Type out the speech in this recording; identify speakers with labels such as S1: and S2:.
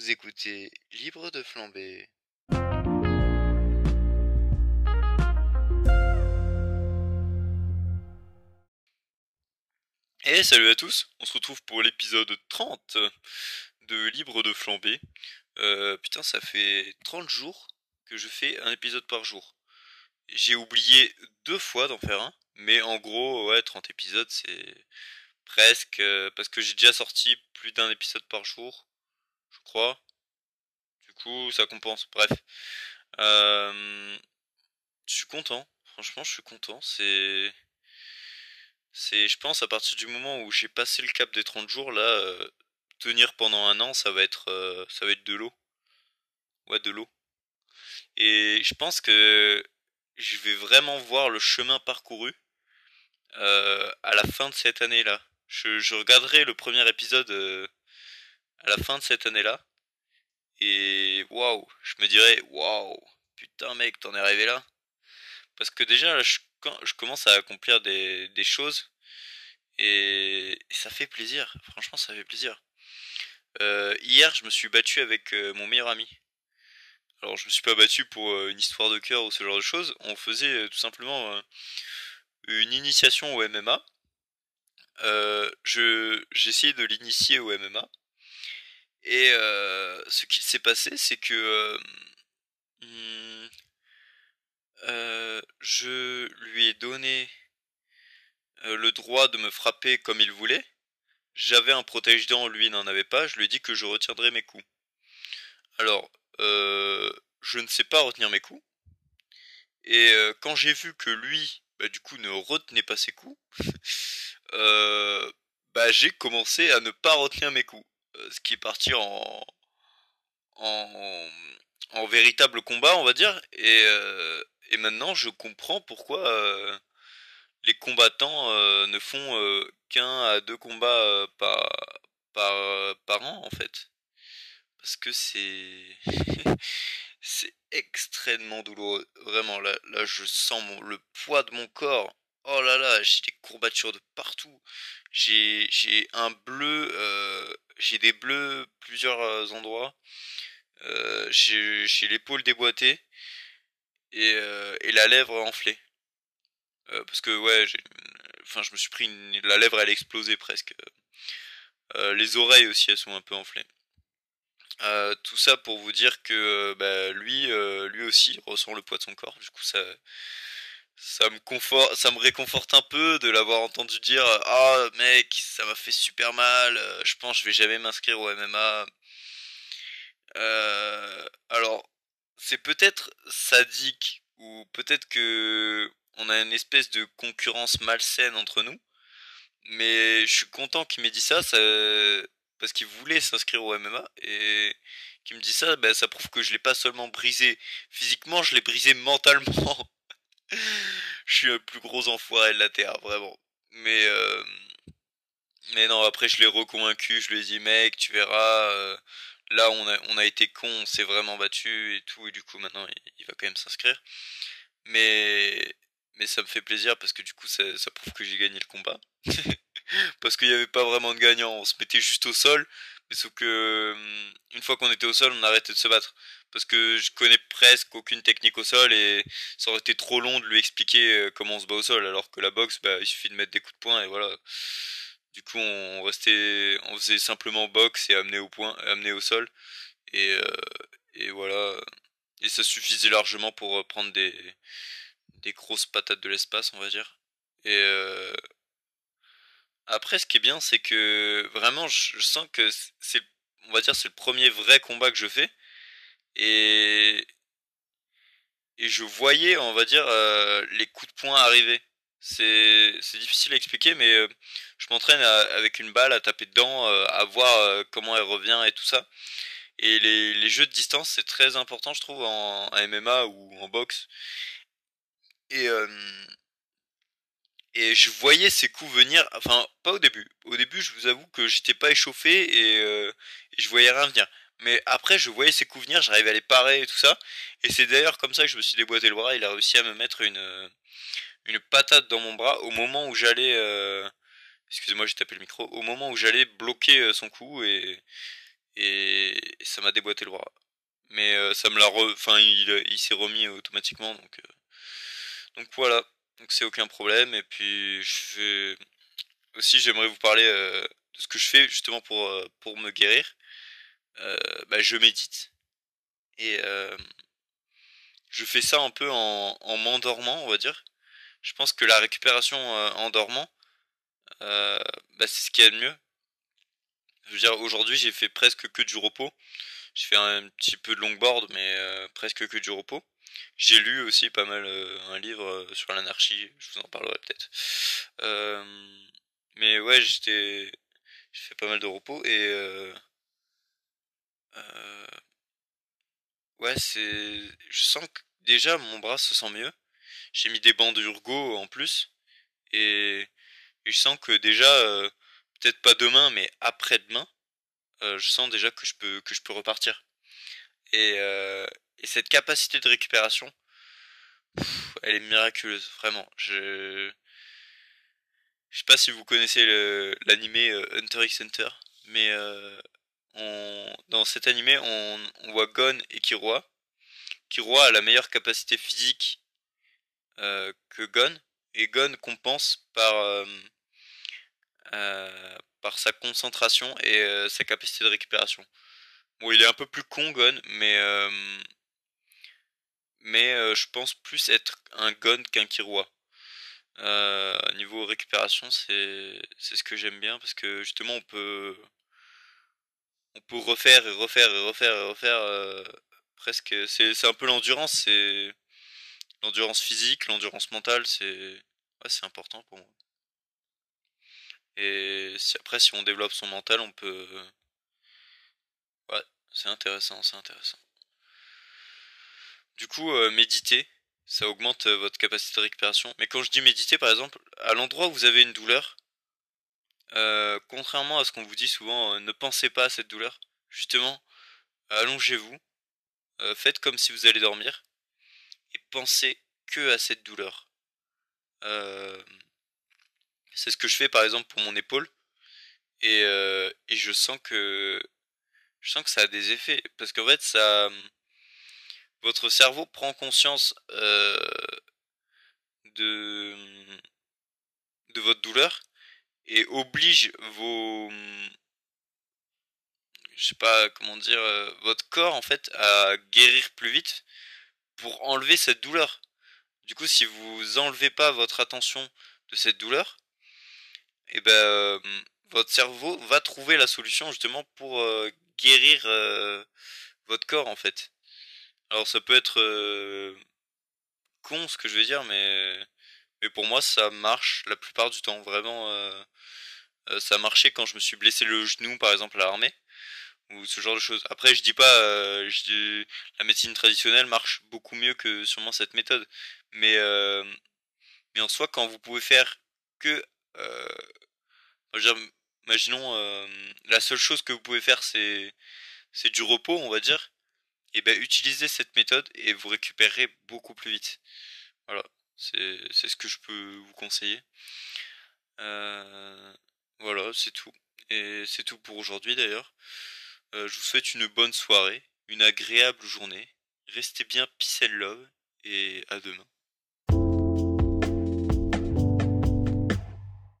S1: Vous écoutez Libre de flamber.
S2: Et salut à tous, on se retrouve pour l'épisode 30 de Libre de flamber. Euh, putain, ça fait 30 jours que je fais un épisode par jour. J'ai oublié deux fois d'en faire un, mais en gros, ouais, 30 épisodes, c'est presque... euh, parce que j'ai déjà sorti plus d'un épisode par jour, je crois. Du coup, ça compense, bref. Je suis content, franchement, je suis content, c'est... C'est, je pense, à partir du moment où j'ai passé le cap des 30 jours, là, tenir pendant un an, ça va être, ça va être de l'eau. Ouais, de l'eau. Et je pense que je vais vraiment voir le chemin parcouru à la fin de cette année-là. Je, regarderai le premier épisode à la fin de cette année-là. Et waouh, je me dirais, waouh, putain mec, t'en es arrivé là. Parce que déjà, je, quand- je commence à accomplir des, choses et, ça fait plaisir. Franchement, ça fait plaisir. Euh, hier, je me suis battu avec euh, mon meilleur ami. Alors, je me suis pas battu pour euh, une histoire de cœur ou ce genre de choses. On faisait euh, tout simplement une initiation au MMA. Euh, je, essayé de l'initier au MMA. Et ce qu'il s'est passé, c'est que euh, je lui ai donné le droit de me frapper comme il voulait. J'avais un protège-dents, lui n'en avait pas. Je lui ai dit que je retiendrais mes coups. Alors, je ne sais pas retenir mes coups. Et quand j'ai vu que lui, bah, du coup, ne retenait pas ses coups, bah, j'ai commencé à ne pas retenir mes coups. Euh, ce qui est parti en, véritable combat, on va dire. Et, euh, et maintenant, je comprends pourquoi euh, les combattants ne font qu'un à deux combats par, an, en fait. Parce que c'est... extrêmement douloureux. Vraiment, là, là je sens mon- le poids de mon corps. Oh là là, j'ai des courbatures de partout. J'ai, un bleu, euh, j'ai des bleus plusieurs euh, endroits. Euh, j'ai, l'épaule déboîtée et, et la lèvre enflée. Parce que ouais, enfin, je me suis pris une, la lèvre, elle a explosé presque. Les oreilles aussi, elles sont un peu enflées. Tout ça pour vous dire que bah, lui, euh, lui aussi ressent le poids de son corps. Du coup, ça, ça me ça me réconforte un peu de l'avoir entendu dire ah mec, ça m'a fait super mal. euh, Je pense que je vais jamais m'inscrire au MMA. Euh, alors, c'est peut-être sadique ou peut-être que on a une espèce de concurrence malsaine entre nous. Mais je suis content qu'il m'ait dit ça, ça parce qu'il voulait s'inscrire au MMA et qu'il me dit ça, ben, ça prouve que je l'ai pas seulement brisé physiquement, je l'ai brisé mentalement. Suis le plus gros enfoiré de la terre, vraiment. Mais euh, mais non, après je l'ai reconvaincu, je lui ai dit mec, tu verras, euh, là on a on a été con, on s'est vraiment battu et tout et du coup maintenant il, il va quand même s'inscrire. Mais mais ça me fait plaisir parce que du coup ça, ça prouve que j'ai gagné le combat. parce qu'il n'y avait pas vraiment de gagnant, on se mettait juste au sol, mais sauf que hum, une fois qu'on était au sol, on arrêtait de se battre. Parce que je connais presque aucune technique au sol et ça aurait été trop long de lui expliquer euh, comment on se bat au sol, alors que la boxe, bah, il suffit de mettre des coups de poing et voilà. Du coup, on restait, on faisait simplement boxe et amener au point, amener au sol et euh, et voilà. Et ça suffisait largement pour euh, prendre des des grosses patates de l'espace, on va dire. Et euh, après, ce qui est bien, c'est que vraiment, je, je sens que c'est, on va dire, c'est le premier vrai combat que je fais. Et, je voyais, on va dire, euh, les coups de poing arriver. C'est, difficile à expliquer, mais euh, je m'entraîne avec une balle à taper dedans, euh, à voir comment elle revient et tout ça. Et les, jeux de distance, c'est très important, je trouve, en, MMA ou en boxe. Et, je voyais ces coups venir, enfin pas au début. Au début, je vous avoue que j'étais pas échauffé et, et je voyais rien venir. Mais après, je voyais ces coups venir, j'arrivais à les parer et tout ça. Et c'est d'ailleurs comme ça que je me suis déboîté le bras. Il a réussi à me mettre une euh, une patate dans mon bras au moment où j'allais, euh, excusez-moi, j'ai tapé le micro, au moment où j'allais bloquer euh, son coup et et ça m'a déboîté le bras. Mais euh, ça me l'a enfin il, il s'est remis automatiquement donc euh, donc voilà. Donc c'est aucun problème et puis je fais aussi j'aimerais vous parler de ce que je fais justement pour pour me guérir. Bah, je médite et je fais ça un peu en, en m'endormant, on va dire. Je pense que la récupération en dormant, bah, c'est ce qui est de mieux. Je veux dire, aujourd'hui, j'ai fait presque que du repos. J'ai fait un petit peu de longboard, mais euh, presque que du repos. J'ai lu aussi pas mal euh, un livre euh, sur l'anarchie, je vous en parlerai peut-être. mais ouais, j'étais, j'ai fait pas mal de repos et ouais, c'est, je sens que déjà mon bras se sent mieux. J'ai mis des bandes d'urgo en plus et, je sens que déjà peut-être pas demain, mais après-demain, euh, je sens déjà que je peux que je peux repartir. Et, euh, et cette capacité de récupération, elle est miraculeuse, vraiment. Je je sais pas si vous connaissez l'animé euh, Hunter x Hunter, mais dans cet animé, on, voit Gon et Kiroa. Kiroa a la meilleure capacité physique que Gon, et Gon compense par euh, par sa concentration et euh, sa capacité de récupération. Bon, il est un peu plus con, Gon, mais euh, mais je pense plus être un Gon qu'un Kirua. niveau récupération, c'est ce que j'aime bien parce que justement on peut on peut refaire et refaire et refaire et refaire presque c'est c'est un peu l'endurance, c'est l'endurance physique, l'endurance mentale, c'est ouais, c'est important pour moi. Et si, après, si on développe son mental, on peut. Ouais, c'est intéressant, c'est intéressant. Du coup, euh, méditer, ça augmente euh, votre capacité de récupération. Mais quand je dis méditer, par exemple, à l'endroit où vous avez une douleur, euh, contrairement à ce qu'on vous dit souvent, ne pensez pas à cette douleur. Justement, allongez-vous, faites comme si vous allez dormir, et pensez que à cette douleur. Euh, c'est ce que je fais par exemple pour mon épaule. Et, euh, je sens que je sens que ça a des effets parce qu'en fait votre cerveau prend conscience euh, de votre douleur et oblige vos je sais pas comment dire euh, votre corps en fait à guérir plus vite pour enlever cette douleur. Du coup, si vous enlevez pas votre attention de cette douleur, et eh ben euh, votre cerveau va trouver la solution justement pour euh, guérir votre corps en fait. Alors ça peut être con ce que je vais dire, mais mais pour moi ça marche la plupart du temps. Vraiment, ça a marché quand je me suis blessé le genou par exemple à l'armée ou ce genre de choses. Après je dis pas, je dis, la médecine traditionnelle marche beaucoup mieux que sûrement cette méthode, mais mais en soi quand vous pouvez faire que imaginons euh, la seule chose que vous pouvez faire c'est c'est du repos, on va dire. Et ben utilisez cette méthode et vous récupérerez beaucoup plus vite. Voilà, c'est ce que je peux vous conseiller. Euh, voilà, c'est tout. Et c'est tout pour aujourd'hui d'ailleurs. Euh, je vous souhaite une bonne soirée, une agréable journée. Restez bien peace love et à demain.